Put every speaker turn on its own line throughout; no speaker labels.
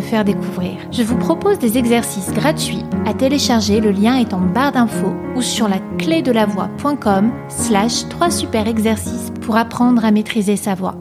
faire découvrir. Je vous propose des exercices gratuits à télécharger, le lien est en barre d'infos ou sur la clé de la voix.com slash 3 super exercices pour apprendre à maîtriser sa voix.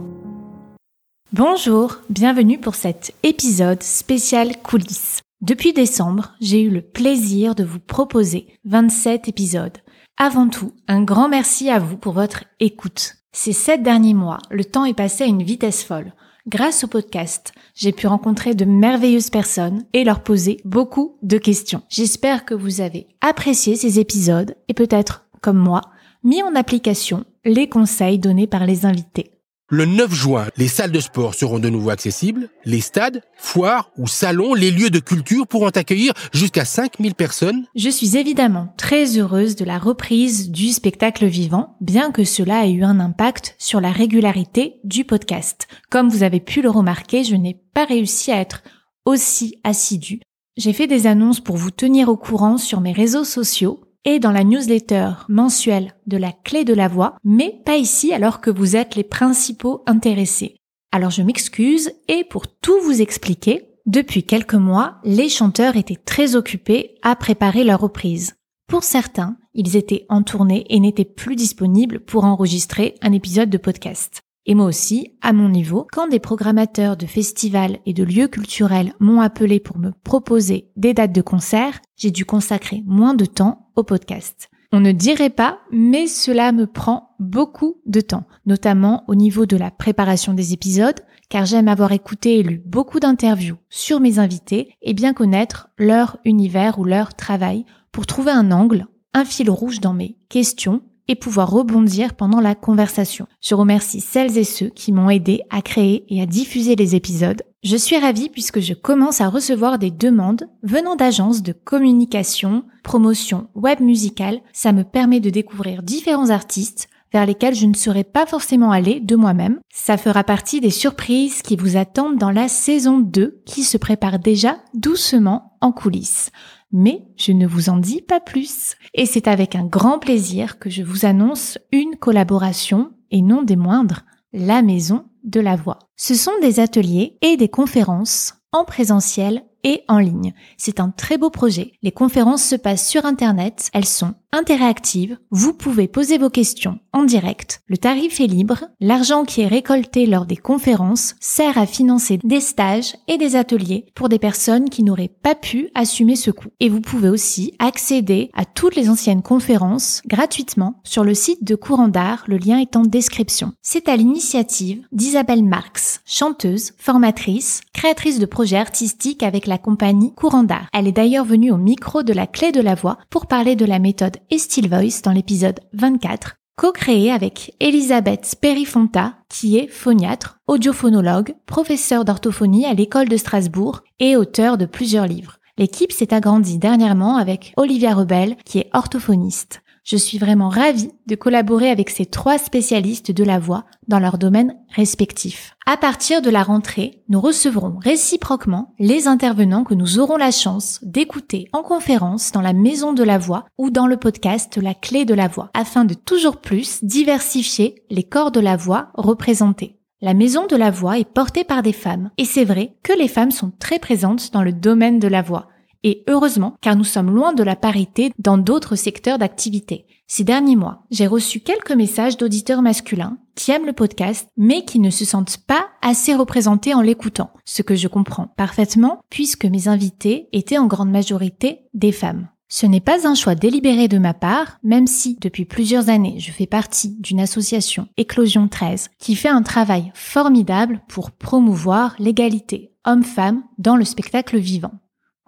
Bonjour, bienvenue pour cet épisode spécial coulisses. Depuis décembre, j'ai eu le plaisir de vous proposer 27 épisodes. Avant tout, un grand merci à vous pour votre écoute. Ces sept derniers mois, le temps est passé à une vitesse folle. Grâce au podcast, j'ai pu rencontrer de merveilleuses personnes et leur poser beaucoup de questions. J'espère que vous avez apprécié ces épisodes et peut-être, comme moi, mis en application les conseils donnés par les invités.
Le 9 juin, les salles de sport seront de nouveau accessibles. Les stades, foires ou salons, les lieux de culture pourront accueillir jusqu'à 5000 personnes.
Je suis évidemment très heureuse de la reprise du spectacle vivant, bien que cela ait eu un impact sur la régularité du podcast. Comme vous avez pu le remarquer, je n'ai pas réussi à être aussi assidue. J'ai fait des annonces pour vous tenir au courant sur mes réseaux sociaux, et dans la newsletter mensuelle de la clé de la voix, mais pas ici alors que vous êtes les principaux intéressés. Alors je m'excuse et pour tout vous expliquer, depuis quelques mois, les chanteurs étaient très occupés à préparer leur reprise. Pour certains, ils étaient en tournée et n'étaient plus disponibles pour enregistrer un épisode de podcast. Et moi aussi, à mon niveau, quand des programmateurs de festivals et de lieux culturels m'ont appelé pour me proposer des dates de concert, j'ai dû consacrer moins de temps au podcast. On ne dirait pas, mais cela me prend beaucoup de temps, notamment au niveau de la préparation des épisodes, car j'aime avoir écouté et lu beaucoup d'interviews sur mes invités et bien connaître leur univers ou leur travail pour trouver un angle, un fil rouge dans mes questions et pouvoir rebondir pendant la conversation. Je remercie celles et ceux qui m'ont aidé à créer et à diffuser les épisodes. Je suis ravie puisque je commence à recevoir des demandes venant d'agences de communication, promotion web musicale. Ça me permet de découvrir différents artistes vers lesquels je ne serais pas forcément allée de moi-même. Ça fera partie des surprises qui vous attendent dans la saison 2 qui se prépare déjà doucement en coulisses mais je ne vous en dis pas plus. Et c'est avec un grand plaisir que je vous annonce une collaboration, et non des moindres, la Maison de la Voix. Ce sont des ateliers et des conférences en présentiel et en ligne. C'est un très beau projet. Les conférences se passent sur Internet, elles sont interactives, vous pouvez poser vos questions en direct. Le tarif est libre, l'argent qui est récolté lors des conférences sert à financer des stages et des ateliers pour des personnes qui n'auraient pas pu assumer ce coût. Et vous pouvez aussi accéder à toutes les anciennes conférences gratuitement sur le site de Courant d'Art, le lien est en description. C'est à l'initiative d'Isabelle Marx, chanteuse, formatrice, créatrice de projets artistiques avec la compagnie Courant d'Art. Elle est d'ailleurs venue au micro de la clé de la voix pour parler de la méthode et Still Voice dans l'épisode 24, co-créé avec Elisabeth Perifonta, qui est phoniatre, audiophonologue, professeur d'orthophonie à l'école de Strasbourg et auteur de plusieurs livres. L'équipe s'est agrandie dernièrement avec Olivia Rebel, qui est orthophoniste. Je suis vraiment ravie de collaborer avec ces trois spécialistes de la voix dans leurs domaines respectifs. À partir de la rentrée, nous recevrons réciproquement les intervenants que nous aurons la chance d'écouter en conférence dans la maison de la voix ou dans le podcast La clé de la voix, afin de toujours plus diversifier les corps de la voix représentés. La maison de la voix est portée par des femmes, et c'est vrai que les femmes sont très présentes dans le domaine de la voix, et heureusement, car nous sommes loin de la parité dans d'autres secteurs d'activité. Ces derniers mois, j'ai reçu quelques messages d'auditeurs masculins qui aiment le podcast, mais qui ne se sentent pas assez représentés en l'écoutant, ce que je comprends parfaitement, puisque mes invités étaient en grande majorité des femmes. Ce n'est pas un choix délibéré de ma part, même si depuis plusieurs années je fais partie d'une association Éclosion 13 qui fait un travail formidable pour promouvoir l'égalité homme-femme dans le spectacle vivant.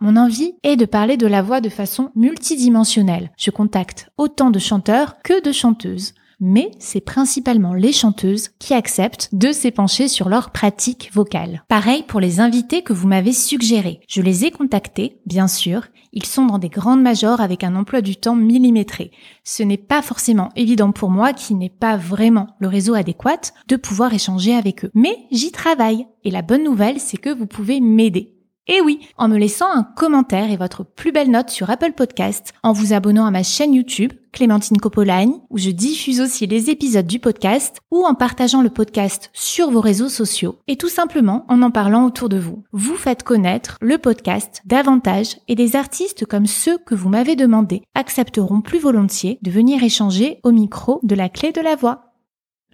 Mon envie est de parler de la voix de façon multidimensionnelle. Je contacte autant de chanteurs que de chanteuses. mais c'est principalement les chanteuses qui acceptent de s'épancher sur leur pratique vocale. Pareil pour les invités que vous m'avez suggérés. Je les ai contactés, bien sûr, ils sont dans des grandes majors avec un emploi du temps millimétré. Ce n'est pas forcément évident pour moi, qui n'ai pas vraiment le réseau adéquat, de pouvoir échanger avec eux. Mais j'y travaille. Et la bonne nouvelle, c'est que vous pouvez m'aider. Et oui, en me laissant un commentaire et votre plus belle note sur Apple Podcast, en vous abonnant à ma chaîne YouTube, Clémentine Copolagne, où je diffuse aussi les épisodes du podcast, ou en partageant le podcast sur vos réseaux sociaux, et tout simplement en en parlant autour de vous. Vous faites connaître le podcast davantage et des artistes comme ceux que vous m'avez demandé accepteront plus volontiers de venir échanger au micro de la clé de la voix.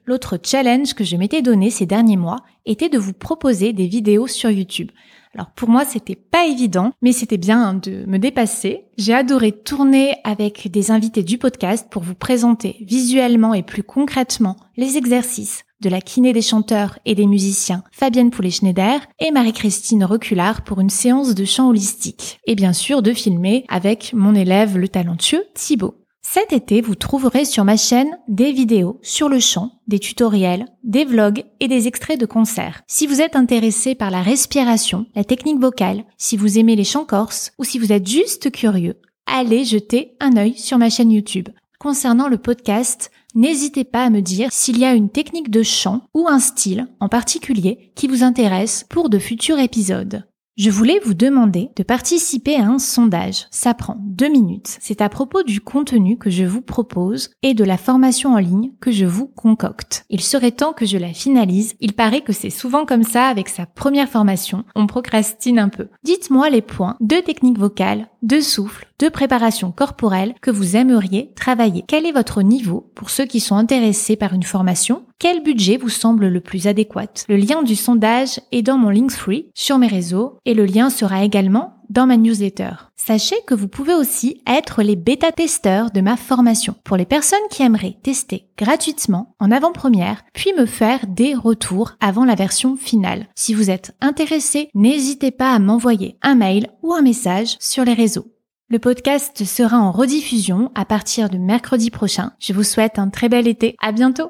L'autre challenge que je m'étais donné ces derniers mois était de vous proposer des vidéos sur YouTube. Alors pour moi, c'était pas évident, mais c'était bien de me dépasser. J'ai adoré tourner avec des invités du podcast pour vous présenter visuellement et plus concrètement les exercices de la kiné des chanteurs et des musiciens Fabienne Poulet-Schneider et Marie-Christine Reculard pour une séance de chant holistique. Et bien sûr de filmer avec mon élève le talentueux Thibaut. Cet été, vous trouverez sur ma chaîne des vidéos sur le chant, des tutoriels, des vlogs et des extraits de concerts. Si vous êtes intéressé par la respiration, la technique vocale, si vous aimez les chants corses ou si vous êtes juste curieux, allez jeter un œil sur ma chaîne YouTube. Concernant le podcast, n'hésitez pas à me dire s'il y a une technique de chant ou un style en particulier qui vous intéresse pour de futurs épisodes. Je voulais vous demander de participer à un sondage. Ça prend deux minutes. C'est à propos du contenu que je vous propose et de la formation en ligne que je vous concocte. Il serait temps que je la finalise. Il paraît que c'est souvent comme ça avec sa première formation. On procrastine un peu. Dites-moi les points de technique vocale, de souffle, de préparation corporelle que vous aimeriez travailler. Quel est votre niveau pour ceux qui sont intéressés par une formation? Quel budget vous semble le plus adéquat? Le lien du sondage est dans mon Linktree sur mes réseaux et le lien sera également dans ma newsletter. Sachez que vous pouvez aussi être les bêta-testeurs de ma formation pour les personnes qui aimeraient tester gratuitement en avant-première, puis me faire des retours avant la version finale. Si vous êtes intéressé, n'hésitez pas à m'envoyer un mail ou un message sur les réseaux. Le podcast sera en rediffusion à partir de mercredi prochain. Je vous souhaite un très bel été. À bientôt!